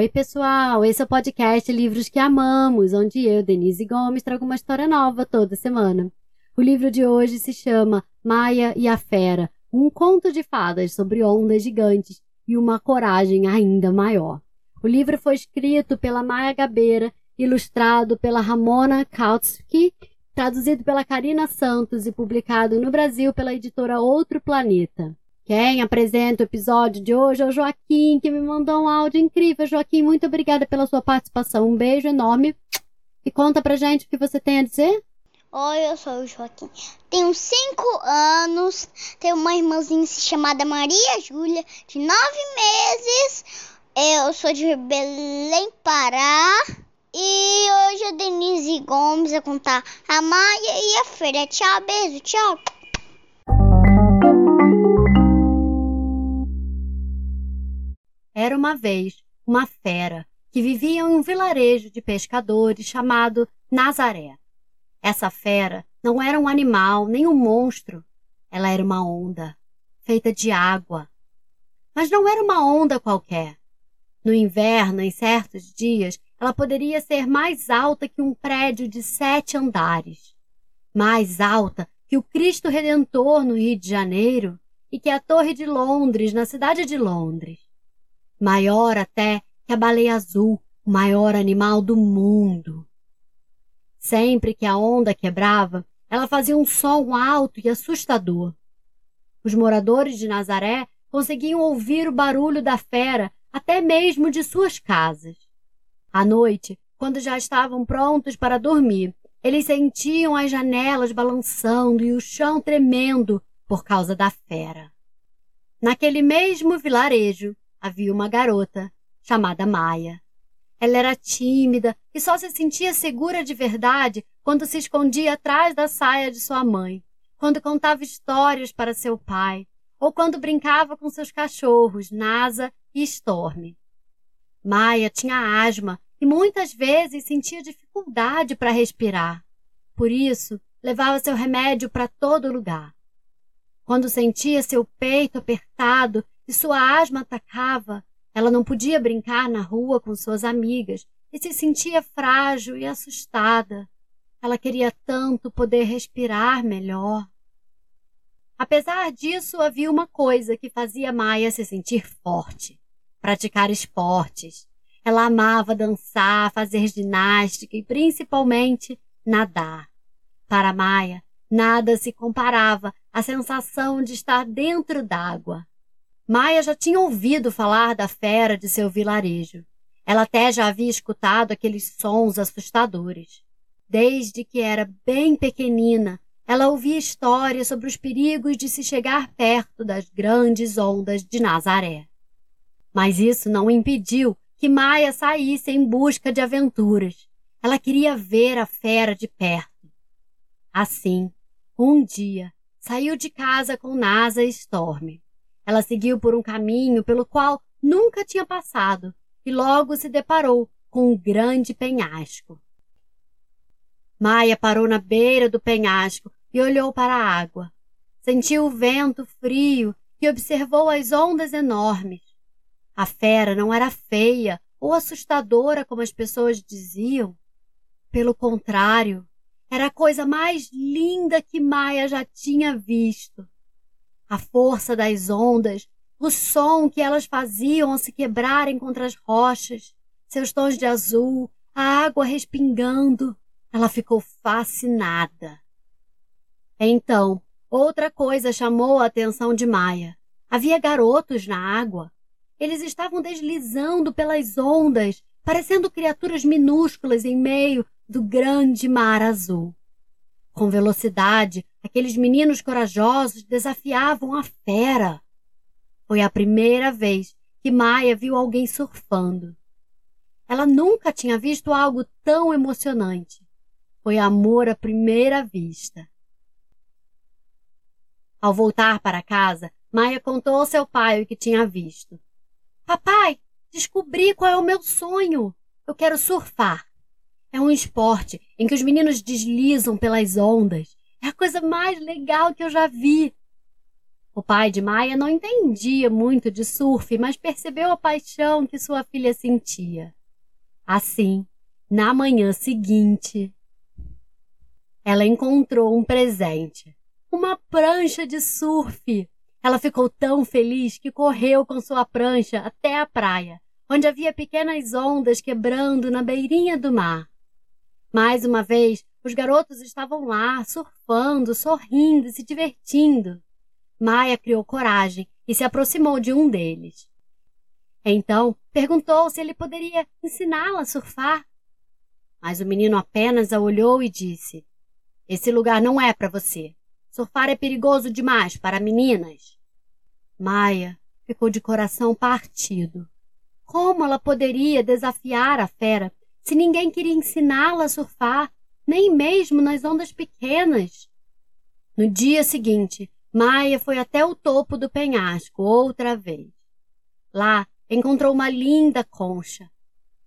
Oi, pessoal! Esse é o podcast Livros que Amamos, onde eu, Denise Gomes, trago uma história nova toda semana. O livro de hoje se chama Maia e a Fera, um conto de fadas sobre ondas gigantes e uma coragem ainda maior. O livro foi escrito pela Maia Gabeira, ilustrado pela Ramona Kautsky, traduzido pela Karina Santos e publicado no Brasil pela editora Outro Planeta. Quem apresenta o episódio de hoje é o Joaquim, que me mandou um áudio incrível. Joaquim, muito obrigada pela sua participação. Um beijo enorme. E conta pra gente o que você tem a dizer. Oi, eu sou o Joaquim. Tenho cinco anos. Tenho uma irmãzinha chamada Maria Júlia, de nove meses. Eu sou de Belém, Pará. E hoje a Denise Gomes vai contar a Maia e a Feira. Tchau, beijo, tchau. Uma vez uma fera que vivia em um vilarejo de pescadores chamado Nazaré. Essa fera não era um animal nem um monstro. Ela era uma onda, feita de água. Mas não era uma onda qualquer. No inverno, em certos dias, ela poderia ser mais alta que um prédio de sete andares, mais alta que o Cristo Redentor no Rio de Janeiro e que a Torre de Londres na cidade de Londres maior até que a baleia azul, o maior animal do mundo. Sempre que a onda quebrava, ela fazia um som alto e assustador. Os moradores de Nazaré conseguiam ouvir o barulho da fera até mesmo de suas casas. À noite, quando já estavam prontos para dormir, eles sentiam as janelas balançando e o chão tremendo por causa da fera. Naquele mesmo vilarejo, havia uma garota chamada Maia. Ela era tímida e só se sentia segura de verdade quando se escondia atrás da saia de sua mãe, quando contava histórias para seu pai, ou quando brincava com seus cachorros, Nasa e Storm. Maia tinha asma e muitas vezes sentia dificuldade para respirar. Por isso, levava seu remédio para todo lugar. Quando sentia seu peito apertado e sua asma atacava, ela não podia brincar na rua com suas amigas e se sentia frágil e assustada. Ela queria tanto poder respirar melhor. Apesar disso, havia uma coisa que fazia Maia se sentir forte: praticar esportes. Ela amava dançar, fazer ginástica e principalmente nadar. Para Maia, nada se comparava à sensação de estar dentro d'água. Maia já tinha ouvido falar da fera de seu vilarejo. Ela até já havia escutado aqueles sons assustadores. Desde que era bem pequenina, ela ouvia histórias sobre os perigos de se chegar perto das grandes ondas de Nazaré. Mas isso não impediu que Maia saísse em busca de aventuras. Ela queria ver a fera de perto. Assim, um dia, saiu de casa com Nasa e Storm. Ela seguiu por um caminho pelo qual nunca tinha passado e logo se deparou com um grande penhasco. Maia parou na beira do penhasco e olhou para a água. Sentiu o vento frio e observou as ondas enormes. A fera não era feia ou assustadora como as pessoas diziam. Pelo contrário, era a coisa mais linda que Maia já tinha visto a força das ondas, o som que elas faziam ao se quebrarem contra as rochas, seus tons de azul, a água respingando. Ela ficou fascinada. Então, outra coisa chamou a atenção de Maia. Havia garotos na água. Eles estavam deslizando pelas ondas, parecendo criaturas minúsculas em meio do grande mar azul. Com velocidade, aqueles meninos corajosos desafiavam a fera. Foi a primeira vez que Maia viu alguém surfando. Ela nunca tinha visto algo tão emocionante. Foi amor à primeira vista. Ao voltar para casa, Maia contou ao seu pai o que tinha visto. Papai, descobri qual é o meu sonho. Eu quero surfar. É um esporte em que os meninos deslizam pelas ondas. É a coisa mais legal que eu já vi. O pai de Maia não entendia muito de surf, mas percebeu a paixão que sua filha sentia. Assim, na manhã seguinte, ela encontrou um presente: uma prancha de surf. Ela ficou tão feliz que correu com sua prancha até a praia, onde havia pequenas ondas quebrando na beirinha do mar. Mais uma vez, os garotos estavam lá, surfando, sorrindo e se divertindo. Maia criou coragem e se aproximou de um deles. Então perguntou se ele poderia ensiná-la a surfar. Mas o menino apenas a olhou e disse: Esse lugar não é para você. Surfar é perigoso demais para meninas. Maia ficou de coração partido. Como ela poderia desafiar a fera se ninguém queria ensiná-la a surfar, nem mesmo nas ondas pequenas? No dia seguinte, Maia foi até o topo do penhasco outra vez. Lá encontrou uma linda concha.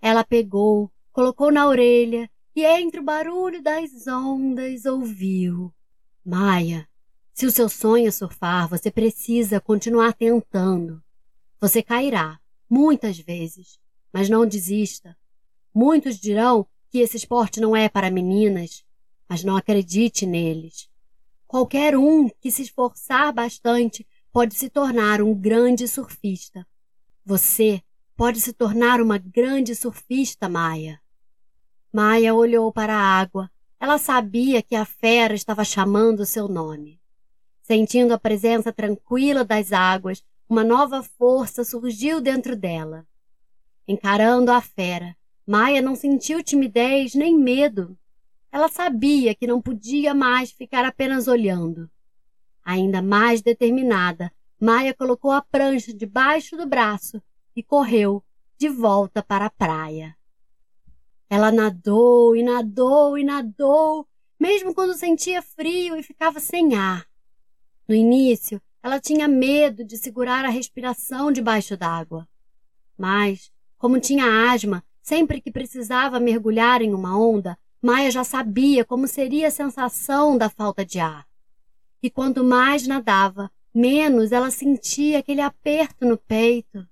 Ela pegou, colocou na orelha e entre o barulho das ondas ouviu. Maia, se o seu sonho é surfar, você precisa continuar tentando. Você cairá, muitas vezes, mas não desista. Muitos dirão que esse esporte não é para meninas, mas não acredite neles. Qualquer um que se esforçar bastante pode se tornar um grande surfista. Você pode se tornar uma grande surfista, Maia. Maia olhou para a água. Ela sabia que a fera estava chamando seu nome. Sentindo a presença tranquila das águas, uma nova força surgiu dentro dela. Encarando a fera, Maia não sentiu timidez nem medo. Ela sabia que não podia mais ficar apenas olhando. Ainda mais determinada, Maia colocou a prancha debaixo do braço e correu de volta para a praia. Ela nadou e nadou e nadou, mesmo quando sentia frio e ficava sem ar. No início, ela tinha medo de segurar a respiração debaixo d'água. Mas, como tinha asma, sempre que precisava mergulhar em uma onda, Maia já sabia como seria a sensação da falta de ar. E quanto mais nadava, menos ela sentia aquele aperto no peito.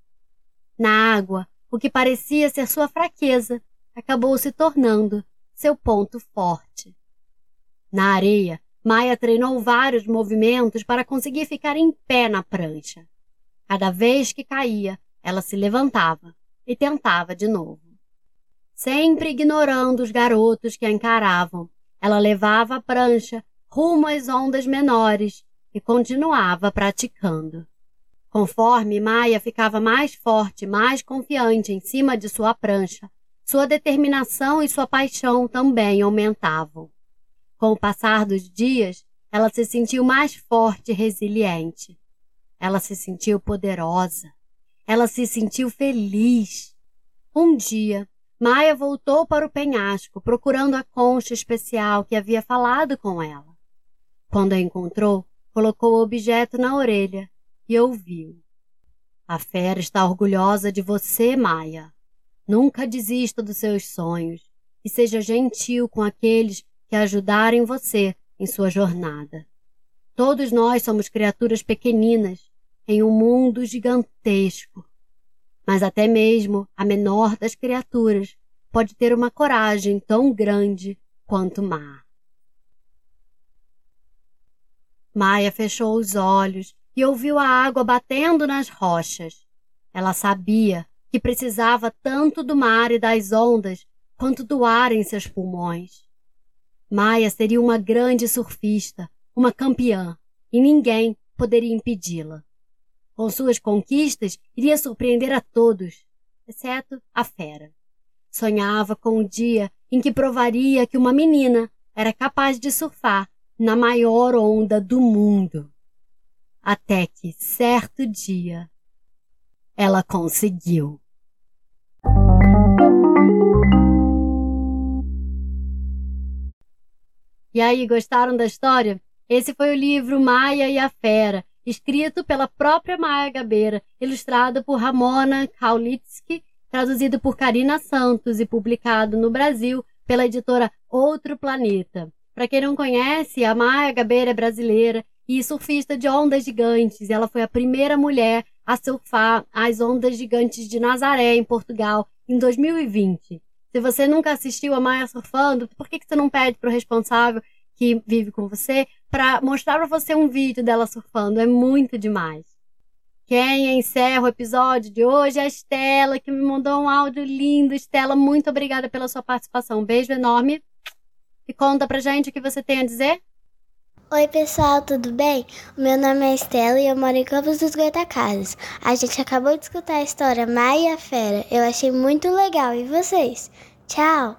Na água, o que parecia ser sua fraqueza acabou se tornando seu ponto forte. Na areia, Maia treinou vários movimentos para conseguir ficar em pé na prancha. Cada vez que caía, ela se levantava e tentava de novo sempre ignorando os garotos que a encaravam. Ela levava a prancha rumo às ondas menores e continuava praticando. Conforme Maia ficava mais forte, mais confiante em cima de sua prancha, sua determinação e sua paixão também aumentavam. Com o passar dos dias, ela se sentiu mais forte e resiliente. Ela se sentiu poderosa. Ela se sentiu feliz. Um dia, Maia voltou para o penhasco, procurando a concha especial que havia falado com ela. Quando a encontrou, colocou o objeto na orelha e ouviu. A fera está orgulhosa de você, Maia. Nunca desista dos seus sonhos e seja gentil com aqueles que ajudarem você em sua jornada. Todos nós somos criaturas pequeninas em um mundo gigantesco mas até mesmo a menor das criaturas pode ter uma coragem tão grande quanto mar. Maia fechou os olhos e ouviu a água batendo nas rochas. Ela sabia que precisava tanto do mar e das ondas quanto do ar em seus pulmões. Maia seria uma grande surfista, uma campeã, e ninguém poderia impedi-la. Com suas conquistas, iria surpreender a todos, exceto a fera. Sonhava com o dia em que provaria que uma menina era capaz de surfar na maior onda do mundo. Até que, certo dia, ela conseguiu. E aí, gostaram da história? Esse foi o livro Maia e a Fera, escrito pela própria Maia Gabeira, ilustrado por Ramona Kaulitsky, traduzido por Karina Santos e publicado no Brasil pela editora Outro Planeta. Para quem não conhece, a Maia Gabeira é brasileira e surfista de ondas gigantes. Ela foi a primeira mulher a surfar as ondas gigantes de Nazaré, em Portugal, em 2020. Se você nunca assistiu a Maia surfando, por que, que você não pede para o responsável que vive com você para mostrar para você um vídeo dela surfando? É muito demais. Quem encerra o episódio de hoje é a Estela, que me mandou um áudio lindo. Estela, muito obrigada pela sua participação. Um beijo enorme. E conta pra gente o que você tem a dizer. Oi, pessoal, tudo bem? Meu nome é Estela e eu moro em Campos dos Goitacazes. A gente acabou de escutar a história Maia Fera. Eu achei muito legal. E vocês? Tchau!